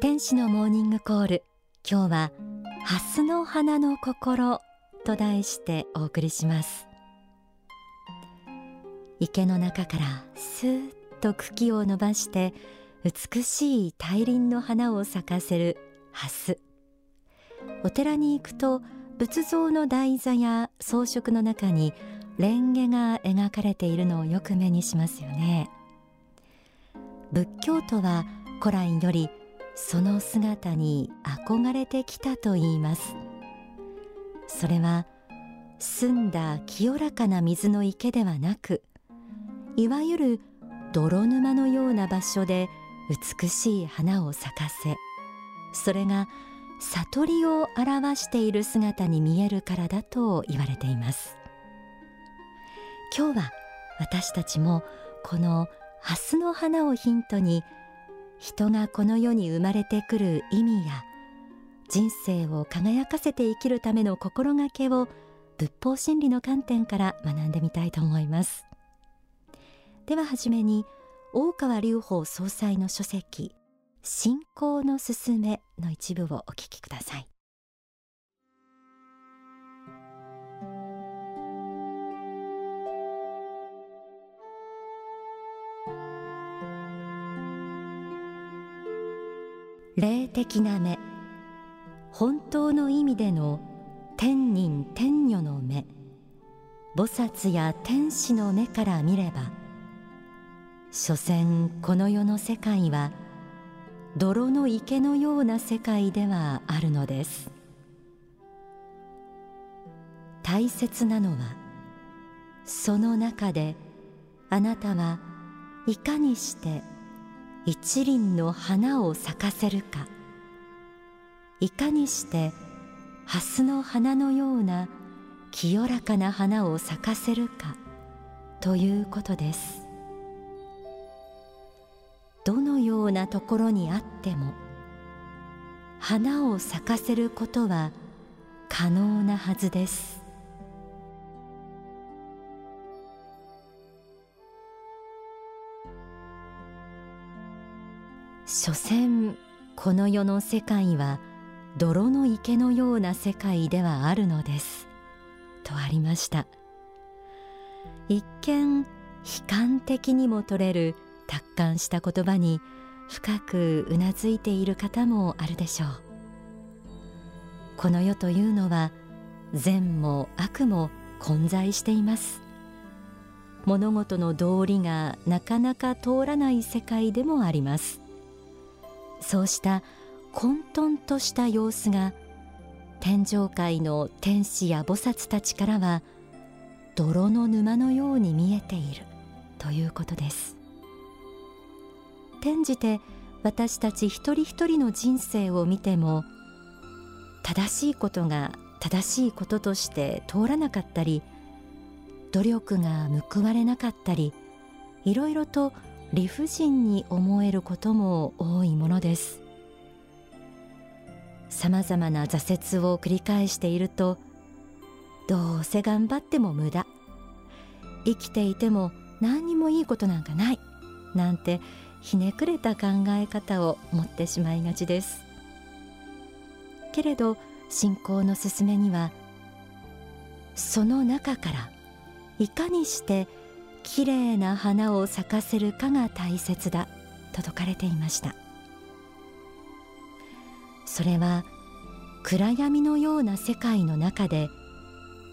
天使のモーニングコール。今日は蓮の花の心と題してお送りします。池の中からスーッと茎を伸ばして美しい大輪の花を咲かせる蓮お寺に行くと仏像の台座や装飾の中に蓮華が描かれているのをよく目にしますよね。仏教徒は古来よりその姿に憧れてきたといいます。それは澄んだ清らかな水の池ではなくいわゆる泥沼のような場所で美しい花を咲かせそれが悟りを表している姿に見えるからだと言われています。今日は私たちもこの蓮の花をヒントに人がこの世に生まれてくる意味や人生を輝かせて生きるための心がけを仏法真理の観点から学んでみたいと思います。でははじめに大川隆法総裁の書籍信仰のすすめの一部をお聞きください。霊的な目。本当の意味での天人天女の目。菩薩や天使の目から見れば所詮この世の世界は泥の池のような世界ではあるのです。大切なのはその中であなたはいかにして一輪の花を咲かせるか。いかにして蓮の花のような清らかな花を咲かせるかということです。どのようなところにあっても花を咲かせることは可能なはずです。所詮この世の世界は泥の池のような世界ではあるのです。とありました。一見悲観的にも取れる達観した言葉に深くうなずいている方もあるでしょう。この世というのは善も悪も混在しています。物事の道理がなかなか通らない世界でもあります。そうした混沌とした様子が天上界の天使や菩薩たちからは泥の沼のように見えているということです。転じて私たち一人一人の人生を見ても正しいことが正しいこととして通らなかったり努力が報われなかったりいろいろと理不尽に思えることも多いものです。さまざまな挫折を繰り返しているとどうせ頑張っても無駄。生きていても何にもいいことなんかない。なんてひねくれた考え方を持ってしまいがちです。けれど信仰の勧めにはその中からいかにしてきれいな花を咲かせるかが大切だと説かれていました。それは暗闇のような世界の中で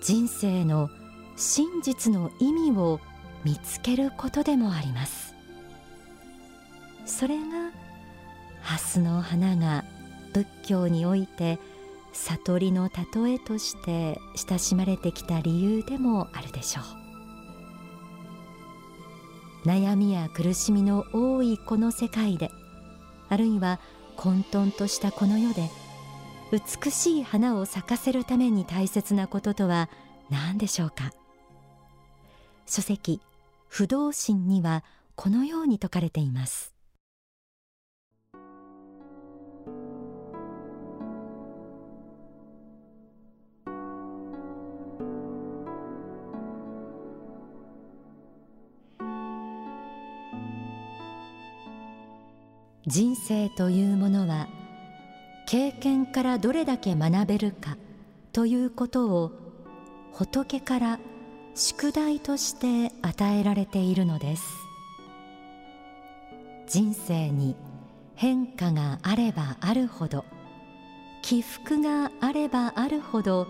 人生の真実の意味を見つけることでもあります。それが蓮の花が仏教において悟りの例えとして親しまれてきた理由でもあるでしょう。悩みや苦しみの多いこの世界であるいは混沌としたこの世で美しい花を咲かせるために大切なこととは何でしょうか？書籍不動心にはこのように説かれています。人生というものは経験からどれだけ学べるかということを仏から宿題として与えられているのです。人生に変化があればあるほど起伏があればあるほど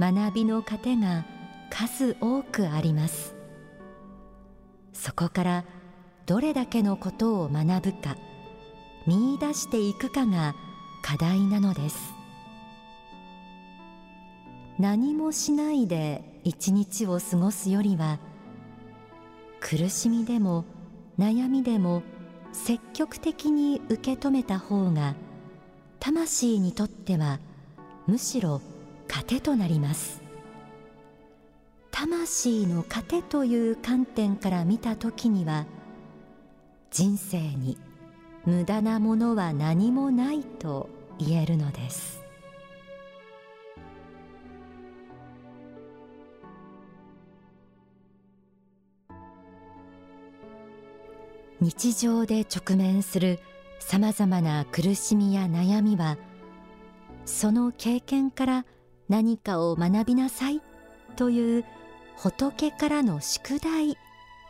学びの糧が数多くあります。そこからどれだけのことを学ぶか見出していくかが課題なのです。何もしないで一日を過ごすよりは苦しみでも悩みでも積極的に受け止めた方が魂にとってはむしろ糧となります。魂の糧という観点から見た時には人生に無駄なものは何もないと言えるのです。日常で直面するさまざまな苦しみや悩みはその経験から何かを学びなさいという仏からの宿題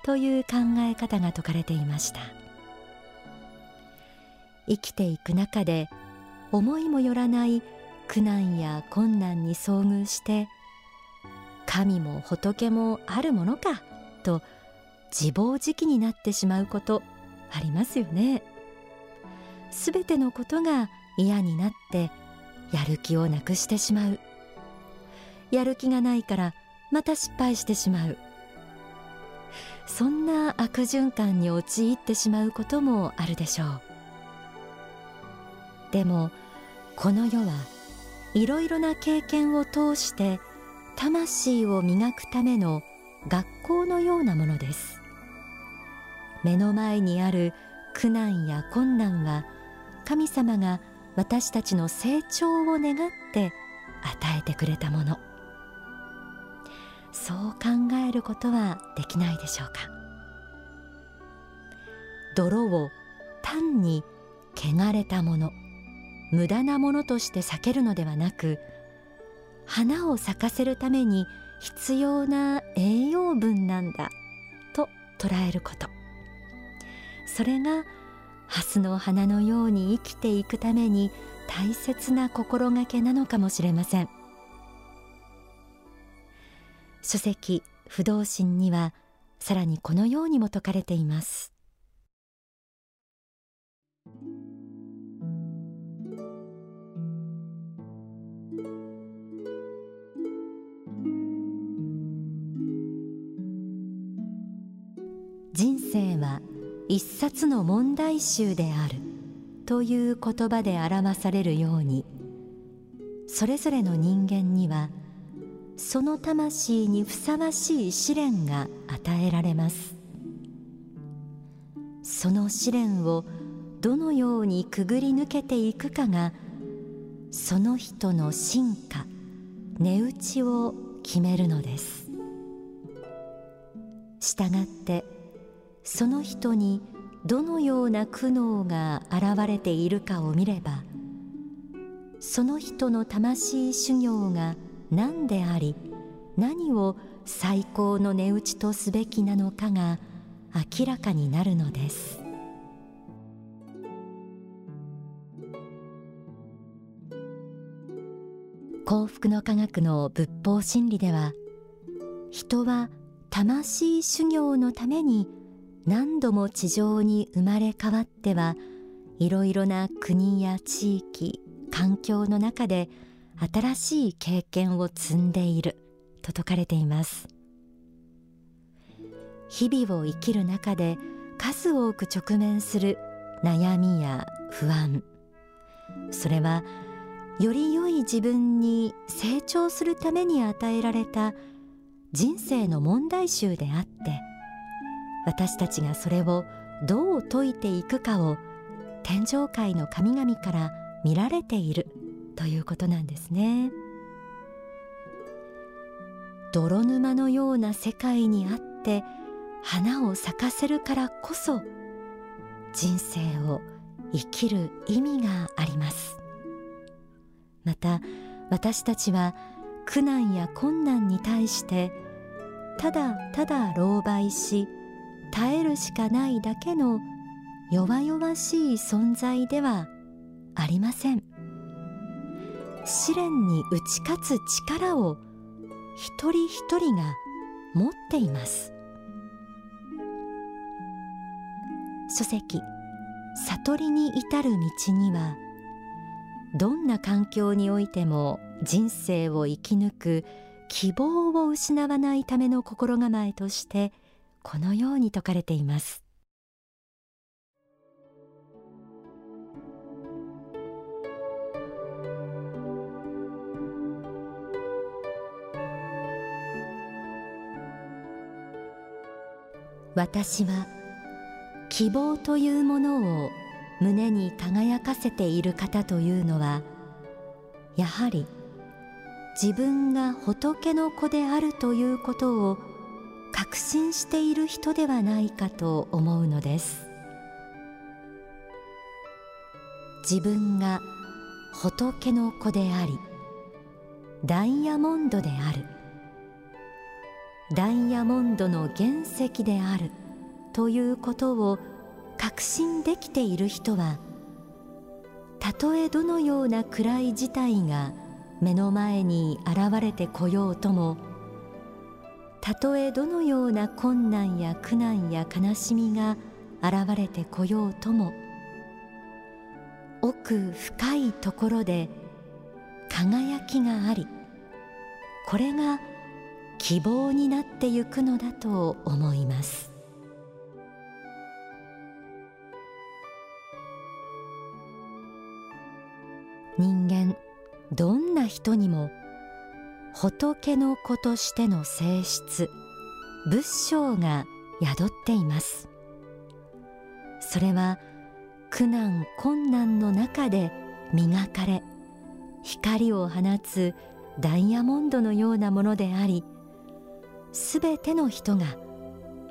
という考え方が説かれていました。生きていく中で思いもよらない苦難や困難に遭遇して神も仏もあるものかと自暴自棄になってしまうことありますよね。すべてのことが嫌になってやる気をなくしてしまう。やる気がないからまた失敗してしまう。そんな悪循環に陥ってしまうこともあるでしょう。でもこの世はいろいろな経験を通して魂を磨くための学校のようなものです。目の前にある苦難や困難は神様が私たちの成長を願って与えてくれたもの。そう考えることはできないでしょうか。泥を単に汚れたもの無駄なものとして避けるのではなく花を咲かせるために必要な栄養分なんだと捉えること。それが蓮の花のように生きていくために大切な心がけなのかもしれません。書籍不動心にはさらにこのようにも説かれています人生は一冊の問題集であるという言葉で表されるようにそれぞれの人間にはその魂にふさわしい試練が与えられます。その試練をどのようにくぐり抜けていくかがその人の進化値打ちを決めるのです。したがってその人にどのような苦悩が現れているかを見ればその人の魂修行が何であり何を最高の値打ちとすべきなのかが明らかになるのです。幸福の科学の仏法真理では人は魂修行のために何度も地上に生まれ変わってはいろいろな国や地域環境の中で新しい経験を積んでいる。と説かれています。日々を生きる中で数多く直面する悩みや不安。それはより良い自分に成長するために与えられた人生の問題集であって私たちがそれをどう解いていくかを天上界の神々から見られている。ということなんですね。泥沼のような世界にあって花を咲かせるからこそ人生を生きる意味があります。また私たちは苦難や困難に対してただただ狼狽し耐えるしかないだけの弱々しい存在ではありません。試練に打ち勝つ力を一人一人が持っています。書籍悟りに至る道にはどんな環境においても人生を生き抜く希望を失わないための心構えとしてこのように説かれています。私は希望というものを胸に輝かせている方というのはやはり自分が仏の子であるということを確信している人ではないかと思うのです。自分が仏の子でありダイヤモンドである。ダイヤモンドの原石であるということを確信できている人はたとえどのような暗い事態が目の前に現れてこようともたとえどのような困難や苦難や悲しみが現れてこようとも奥深いところで輝きがありこれが希望になってゆくのだと思います。人間どんな人にも仏の子としての性質仏性が宿っています。それは苦難困難の中で磨かれ光を放つダイヤモンドのようなものでありすべての人が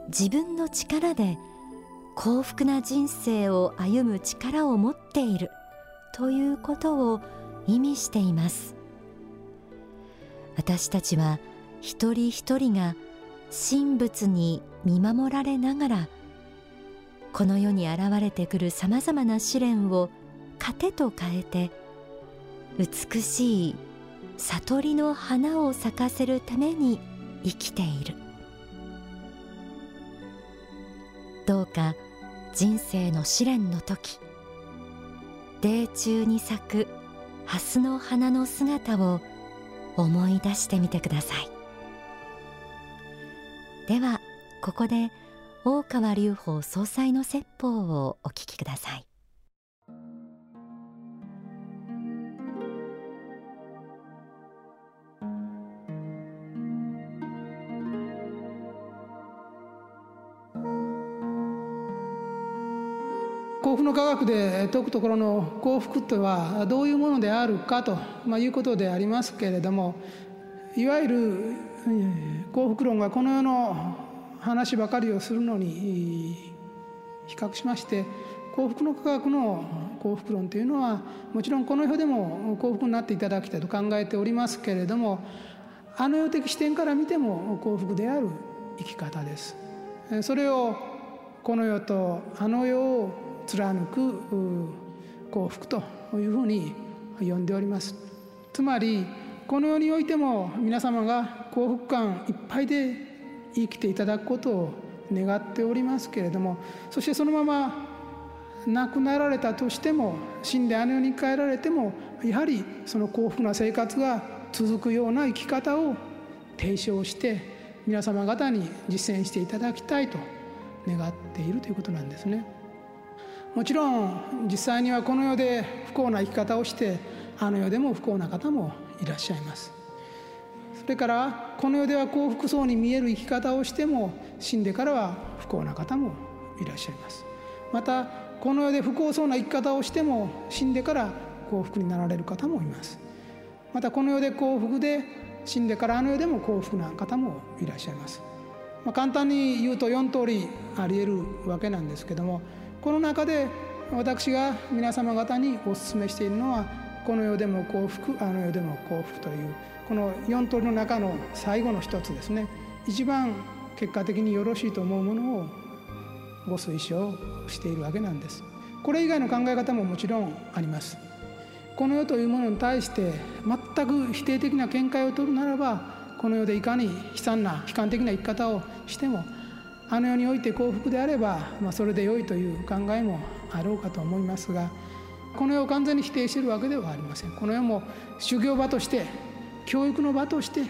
自分の力で幸福な人生を歩む力を持っているということを意味しています。私たちは一人一人が神仏に見守られながらこの世に現れてくるさまざまな試練を糧と変えて美しい悟りの花を咲かせるために生きている。どうか人生の試練の時泥中に咲く蓮の花の姿を思い出してみてください。ではここで大川隆法総裁の説法をお聞きください。幸福の科学で説くところの幸福とはどういうものであるかと、まあ、いうことでありますけれどもいわゆる幸福論がこの世の話ばかりをするのに比較しまして幸福の科学の幸福論というのはもちろんこの世でも幸福になっていただきたいと考えておりますけれどもあの世的視点から見ても幸福である生き方です。それをこの世とあの世を貫く幸福というふうに呼んでおりますつまりこの世においても皆様が幸福感いっぱいで生きていただくことを願っておりますけれどもそしてそのまま亡くなられたとしても死んであの世に帰られてもやはりその幸福な生活が続くような生き方を提唱して皆様方に実践していただきたいと願っているということなんですね。もちろん実際にはこの世で不幸な生き方をしてあの世でも不幸な方もいらっしゃいます。それからこの世では幸福そうに見える生き方をしても死んでからは不幸な方もいらっしゃいます。またこの世で不幸そうな生き方をしても死んでから幸福になられる方もいます。またこの世で幸福で死んでからあの世でも幸福な方もいらっしゃいます、まあ、簡単に言うと4通りありえるわけなんですけどもこの中で私が皆様方にお勧めしているのはこの世でも幸福あの世でも幸福というこの4通りの中の最後の一つですね。一番結果的によろしいと思うものをご推奨しているわけなんです。これ以外の考え方ももちろんあります。この世というものに対して全く否定的な見解を取るならばこの世でいかに悲惨な悲観的な生き方をしてもあの世において幸福であれば、まあ、それで良いという考えもあろうかと思いますがこの世を完全に否定しているわけではありません。この世も修行場として教育の場として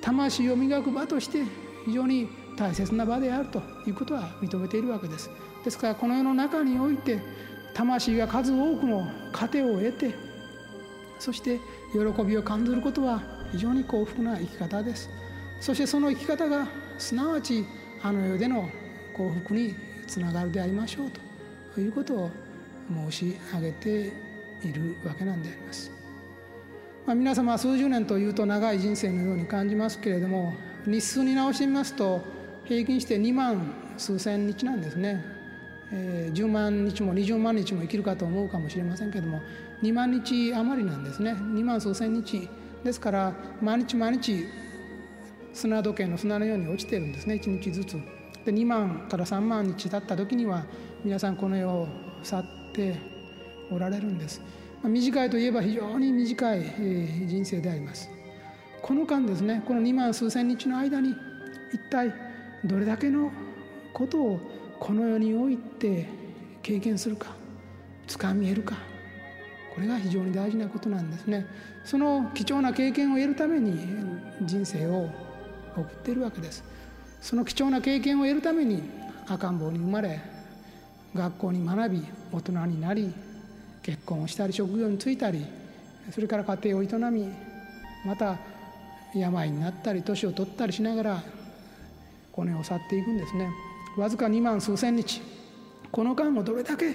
魂を磨く場として非常に大切な場であるということは認めているわけです。ですからこの世の中において魂が数多くの糧を得てそして喜びを感じることは非常に幸福な生き方です。そしてその生き方がすなわちあの世での幸福につながるでありましょうということを申し上げているわけなんであります。まあ、皆様数十年というと長い人生のように感じますけれども日数に直してみますと平均して2万数千日なんですね、えー、10万日も20万日も生きるかと思うかもしれませんけれども2万日余りなんですね。2万数千日。ですから毎日毎日砂時計の砂のように落ちてるんですね。1日ずつ。で2万から3万日経った時には皆さんこの世を去っておられるんです。短いといえば非常に短い人生であります。この間ですねこの2万数千日の間に一体どれだけのことをこの世において経験するか掴み得るかこれが非常に大事なことなんですね。その貴重な経験を得るために人生を送っているわけです。その貴重な経験を得るために赤ん坊に生まれ学校に学び大人になり結婚をしたり職業に就いたりそれから家庭を営みまた病になったり年を取ったりしながらこの世を去っていくんですね。わずか2万数千日この間をどれだけ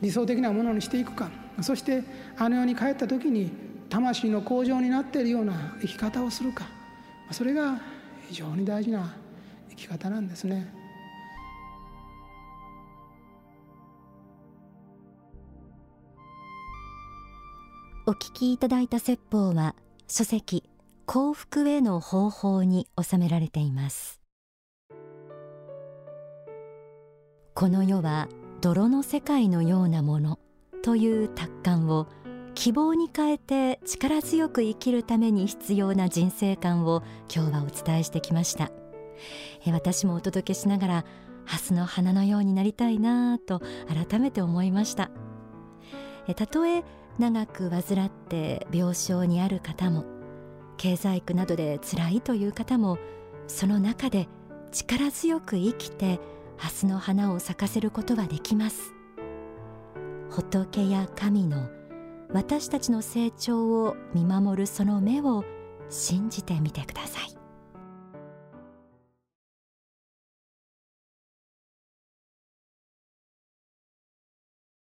理想的なものにしていくか。そしてあの世に帰った時に魂の向上になっているような生き方をするか。それが非常に大事な生き方なんですね。お聞きいただいた説法は書籍幸福への方法に収められていますこの世は泥の世界のようなものという達観を希望に変えて力強く生きるために必要な人生観を今日はお伝えしてきました。私もお届けしながら蓮の花のようになりたいなと改めて思いました。たとえ長く患って病床にある方も経済苦などで辛いという方もその中で力強く生きて蓮の花を咲かせることはできます。仏や神の私たちの成長を見守るその目を信じてみてください。